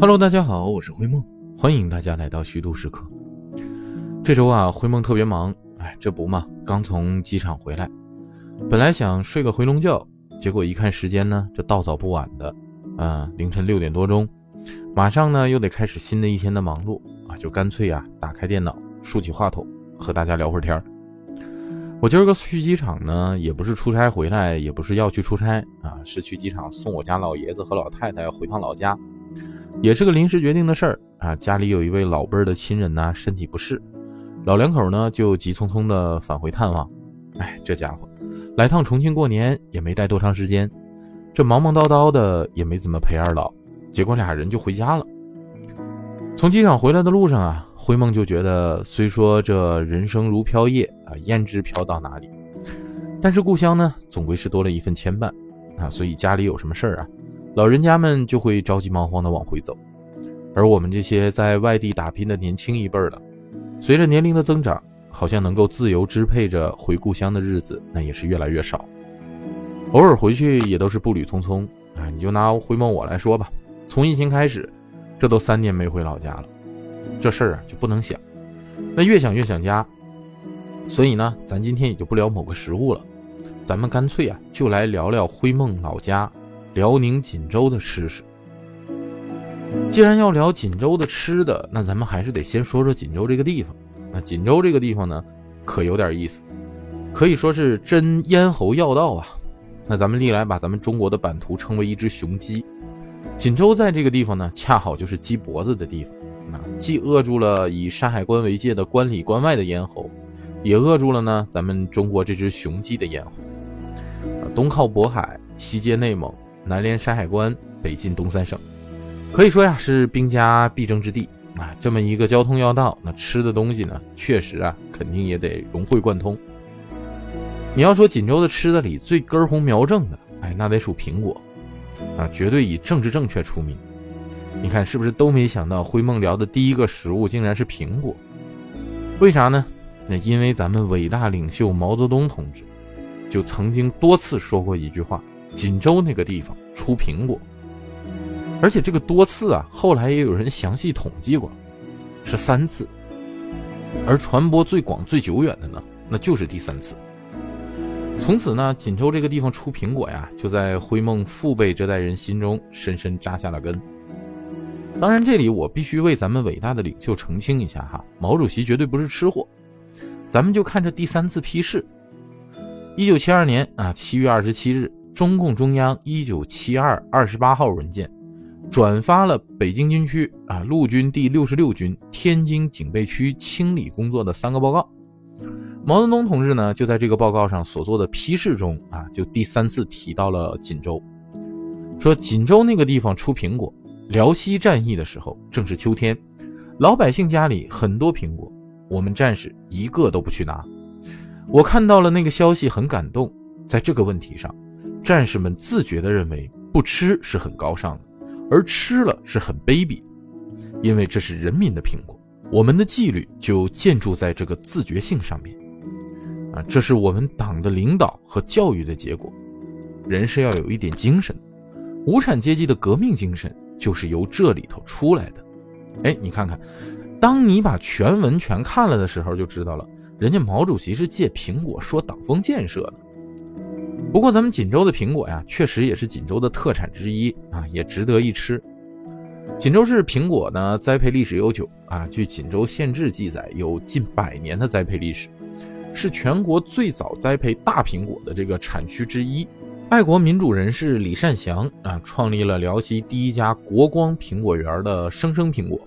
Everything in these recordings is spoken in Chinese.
Hello，大家好，我是灰梦，欢迎大家来到虚度时刻。这周啊，灰梦特别忙，哎，这不嘛，刚从机场回来，本来想睡个回笼觉，结果一看时间呢，这到早不晚的，啊，凌晨六点多钟，马上呢又得开始新的一天的忙碌啊，就干脆啊，打开电脑，竖起话筒，和大家聊会儿天儿。我今儿个去机场呢，也不是出差回来，也不是要去出差啊，是去机场送我家老爷子和老太太回趟老家，也是个临时决定的事儿啊。家里有一位老辈儿的亲人呐，身体不适，老两口呢就急匆匆的返回探望。哎，这家伙来趟重庆过年也没待多长时间，这忙忙叨叨的也没怎么陪二老，结果俩人就回家了。从机场回来的路上啊。灰梦就觉得，虽说这人生如飘叶啊，胭脂飘到哪里，但是故乡呢，总归是多了一份牵绊啊。所以家里有什么事儿啊，老人家们就会着急忙慌的往回走。而我们这些在外地打拼的年轻一辈的，随着年龄的增长，好像能够自由支配着回故乡的日子，那也是越来越少。偶尔回去也都是步履匆匆啊。你就拿灰梦我来说吧，从疫情开始，这都三年没回老家了。这事儿啊就不能想，那越想越想家，所以呢，咱今天也就不聊某个食物了，咱们干脆啊就来聊聊灰梦老家辽宁锦州的吃食。既然要聊锦州的吃的，那咱们还是得先说说锦州这个地方。那锦州这个地方呢，可有点意思，可以说是真咽喉要道啊。那咱们历来把咱们中国的版图称为一只雄鸡，锦州在这个地方呢，恰好就是鸡脖子的地方。既扼住了以山海关为界的关里关外的咽喉，也扼住了呢咱们中国这只雄鸡的咽喉。东靠渤海，西接内蒙，南连山海关，北进东三省，可以说呀是兵家必争之地啊。这么一个交通要道，那吃的东西呢，确实啊肯定也得融会贯通。你要说锦州的吃的里最根红苗正的，哎，那得数苹果啊，绝对以政治正确出名。你看是不是都没想到灰梦聊的第一个食物竟然是苹果？为啥呢？那因为咱们伟大领袖毛泽东同志就曾经多次说过一句话：锦州那个地方出苹果。而且这个多次啊，后来也有人详细统计过，是三次。而传播最广、最久远的呢，那就是第三次。从此呢，锦州这个地方出苹果呀，就在灰梦父辈这代人心中深深扎下了根。当然，这里我必须为咱们伟大的领袖澄清一下哈，毛主席绝对不是吃货。咱们就看这第三次批示。一九七二年啊，七月二十七日，中共中央一九七二二十八号文件转发了北京军区啊陆军第六十六军天津警备区清理工作的三个报告。毛泽东同志呢，就在这个报告上所做的批示中啊，就第三次提到了锦州，说锦州那个地方出苹果。辽西战役的时候，正是秋天，老百姓家里很多苹果，我们战士一个都不去拿。我看到了那个消息，很感动。在这个问题上，战士们自觉地认为不吃是很高尚的，而吃了是很卑鄙，因为这是人民的苹果。我们的纪律就建筑在这个自觉性上面。啊，这是我们党的领导和教育的结果。人是要有一点精神，无产阶级的革命精神。就是由这里头出来的，哎，你看看，当你把全文全看了的时候，就知道了，人家毛主席是借苹果说党风建设的。不过咱们锦州的苹果呀，确实也是锦州的特产之一啊，也值得一吃。锦州市苹果呢，栽培历史悠久啊，据《锦州县志》记载，有近百年的栽培历史，是全国最早栽培大苹果的这个产区之一。爱国民主人士李善祥啊，创立了辽西第一家国光苹果园的生生苹果。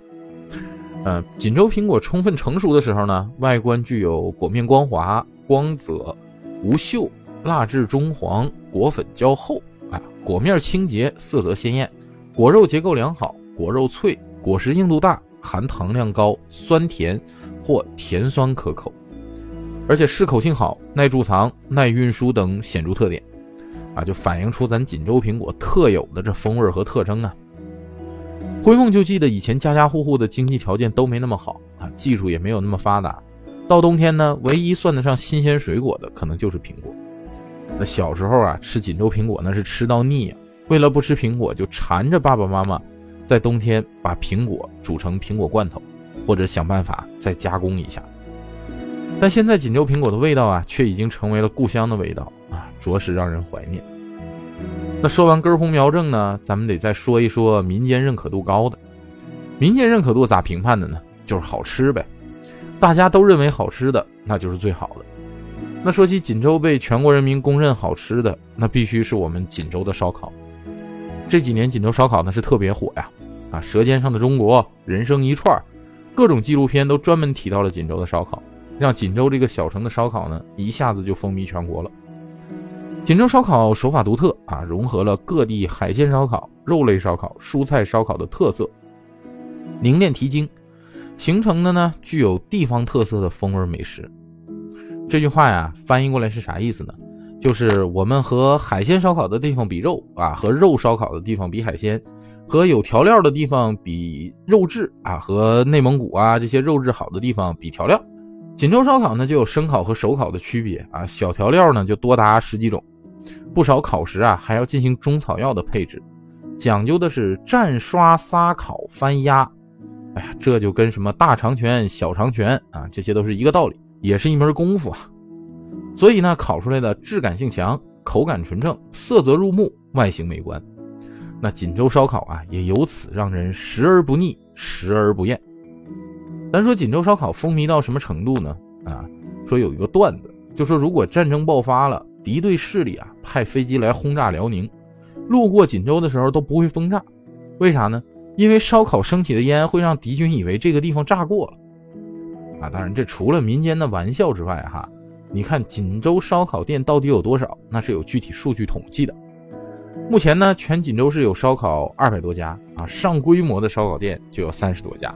呃，锦州苹果充分成熟的时候呢，外观具有果面光滑、光泽、无锈、蜡质中黄、果粉较厚啊，果面清洁、色泽鲜艳，果肉结构良好，果肉脆，果实硬度大，含糖量高，酸甜或甜酸可口，而且适口性好，耐贮藏、耐运输等显著特点。啊，就反映出咱锦州苹果特有的这风味和特征啊。灰梦就记得以前家家户户的经济条件都没那么好啊，技术也没有那么发达。到冬天呢，唯一算得上新鲜水果的可能就是苹果。那小时候啊，吃锦州苹果那是吃到腻呀。为了不吃苹果，就缠着爸爸妈妈在冬天把苹果煮成苹果罐头，或者想办法再加工一下。但现在锦州苹果的味道啊，却已经成为了故乡的味道啊，着实让人怀念。那说完根红苗正呢，咱们得再说一说民间认可度高的。民间认可度咋评判的呢？就是好吃呗。大家都认为好吃的，那就是最好的。那说起锦州被全国人民公认好吃的，那必须是我们锦州的烧烤。这几年锦州烧烤呢是特别火呀，啊，《舌尖上的中国》《人生一串》，各种纪录片都专门提到了锦州的烧烤。让锦州这个小城的烧烤呢，一下子就风靡全国了。锦州烧烤手法独特啊，融合了各地海鲜烧烤、肉类烧烤、蔬菜烧烤的特色，凝练提精，形成的呢具有地方特色的风味美食。这句话呀，翻译过来是啥意思呢？就是我们和海鲜烧烤的地方比肉啊，和肉烧烤的地方比海鲜，和有调料的地方比肉质啊，和内蒙古啊这些肉质好的地方比调料。锦州烧烤呢，就有生烤和熟烤的区别啊，小调料呢就多达十几种，不少烤食啊还要进行中草药的配置，讲究的是蘸刷撒烤翻压，哎呀，这就跟什么大长拳、小长拳啊，这些都是一个道理，也是一门功夫啊。所以呢，烤出来的质感性强，口感纯正，色泽入目，外形美观，那锦州烧烤啊，也由此让人食而不腻，食而不厌。咱说锦州烧烤风靡到什么程度呢？啊，说有一个段子，就说如果战争爆发了，敌对势力啊派飞机来轰炸辽宁，路过锦州的时候都不会封炸，为啥呢？因为烧烤升起的烟会让敌军以为这个地方炸过了。啊，当然这除了民间的玩笑之外，哈，你看锦州烧烤店到底有多少？那是有具体数据统计的。目前呢，全锦州市有烧烤二百多家啊，上规模的烧烤店就有三十多家。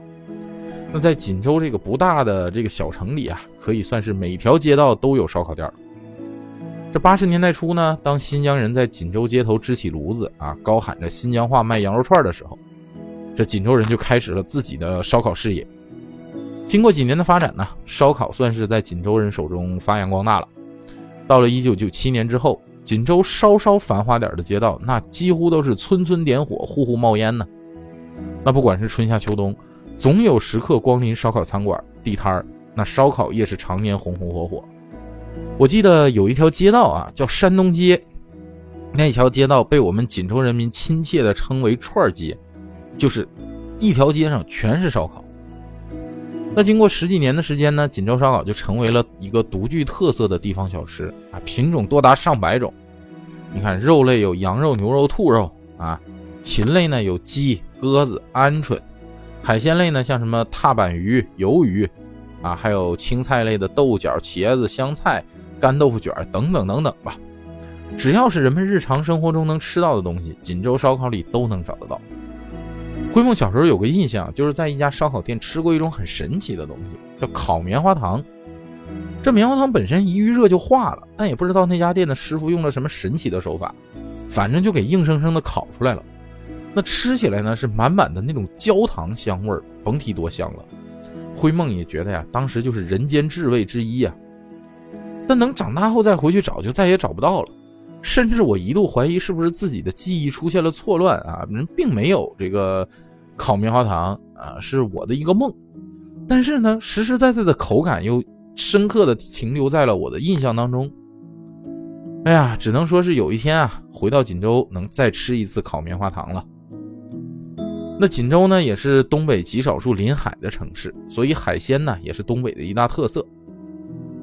那在锦州这个不大的这个小城里啊，可以算是每条街道都有烧烤店这八十年代初呢，当新疆人在锦州街头支起炉子啊，高喊着新疆话卖羊肉串的时候，这锦州人就开始了自己的烧烤事业。经过几年的发展呢，烧烤算是在锦州人手中发扬光大了。到了一九九七年之后，锦州稍稍繁华点的街道，那几乎都是村村点火，户户冒烟呢。那不管是春夏秋冬。总有食客光临烧烤餐馆、地摊儿，那烧烤业是常年红红火火。我记得有一条街道啊，叫山东街，那条街道被我们锦州人民亲切地称为“串儿街”，就是一条街上全是烧烤。那经过十几年的时间呢，锦州烧烤就成为了一个独具特色的地方小吃啊，品种多达上百种。你看，肉类有羊肉、牛肉、兔肉啊，禽类呢有鸡、鸽子、鹌鹑。海鲜类呢，像什么踏板鱼、鱿鱼，啊，还有青菜类的豆角、茄子、香菜、干豆腐卷等等等等吧。只要是人们日常生活中能吃到的东西，锦州烧烤里都能找得到。灰梦小时候有个印象，就是在一家烧烤店吃过一种很神奇的东西，叫烤棉花糖。这棉花糖本身一遇热就化了，但也不知道那家店的师傅用了什么神奇的手法，反正就给硬生生的烤出来了。那吃起来呢是满满的那种焦糖香味儿，甭提多香了。灰梦也觉得呀，当时就是人间至味之一呀。但等长大后再回去找，就再也找不到了。甚至我一度怀疑是不是自己的记忆出现了错乱啊，人并没有这个烤棉花糖啊，是我的一个梦。但是呢，实实在在的口感又深刻的停留在了我的印象当中。哎呀，只能说是有一天啊，回到锦州能再吃一次烤棉花糖了。那锦州呢，也是东北极少数临海的城市，所以海鲜呢也是东北的一大特色。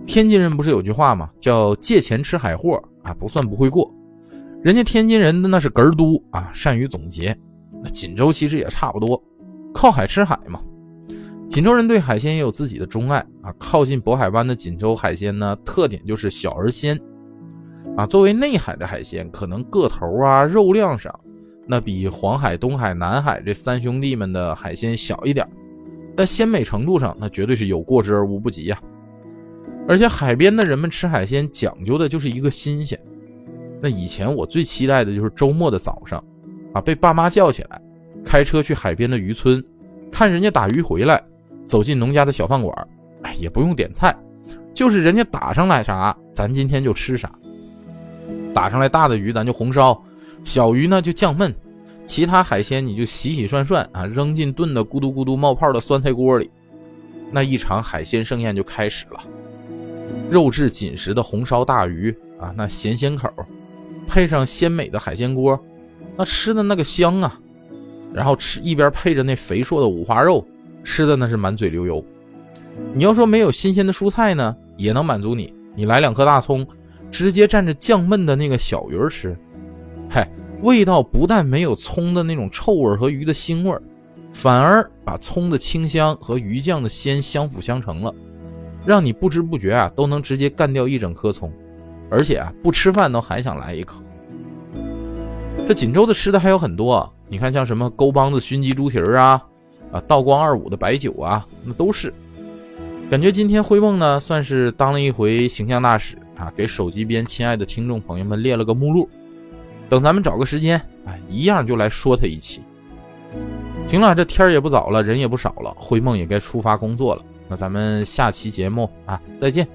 天津人不是有句话吗？叫借钱吃海货啊，不算不会过。人家天津人的那是哏儿都啊，善于总结。那锦州其实也差不多，靠海吃海嘛。锦州人对海鲜也有自己的钟爱啊。靠近渤海湾的锦州海鲜呢，特点就是小而鲜啊。作为内海的海鲜，可能个头啊、肉量上。那比黄海、东海、南海这三兄弟们的海鲜小一点，但鲜美程度上那绝对是有过之而无不及呀。而且海边的人们吃海鲜讲究的就是一个新鲜。那以前我最期待的就是周末的早上，啊，被爸妈叫起来，开车去海边的渔村，看人家打鱼回来，走进农家的小饭馆，哎，也不用点菜，就是人家打上来啥，咱今天就吃啥。打上来大的鱼，咱就红烧。小鱼呢就酱焖，其他海鲜你就洗洗涮涮啊，扔进炖的咕嘟咕嘟冒泡的酸菜锅里，那一场海鲜盛宴就开始了。肉质紧实的红烧大鱼啊，那咸鲜口，配上鲜美的海鲜锅，那吃的那个香啊！然后吃一边配着那肥硕的五花肉，吃的那是满嘴流油。你要说没有新鲜的蔬菜呢，也能满足你。你来两颗大葱，直接蘸着酱焖的那个小鱼吃，嗨，味道不但没有葱的那种臭味和鱼的腥味，反而把葱的清香和鱼酱的鲜相辅相成了，让你不知不觉啊都能直接干掉一整颗葱，而且啊不吃饭都还想来一颗。这锦州的吃的还有很多，你看像什么沟帮子熏鸡猪蹄儿啊，啊道光二五的白酒啊，那都是。感觉今天灰梦呢，算是当了一回形象大使啊，给手机边亲爱的听众朋友们列了个目录。等咱们找个时间，哎，一样就来说他一期。行了，这天也不早了，人也不少了，灰梦也该出发工作了。那咱们下期节目啊，再见。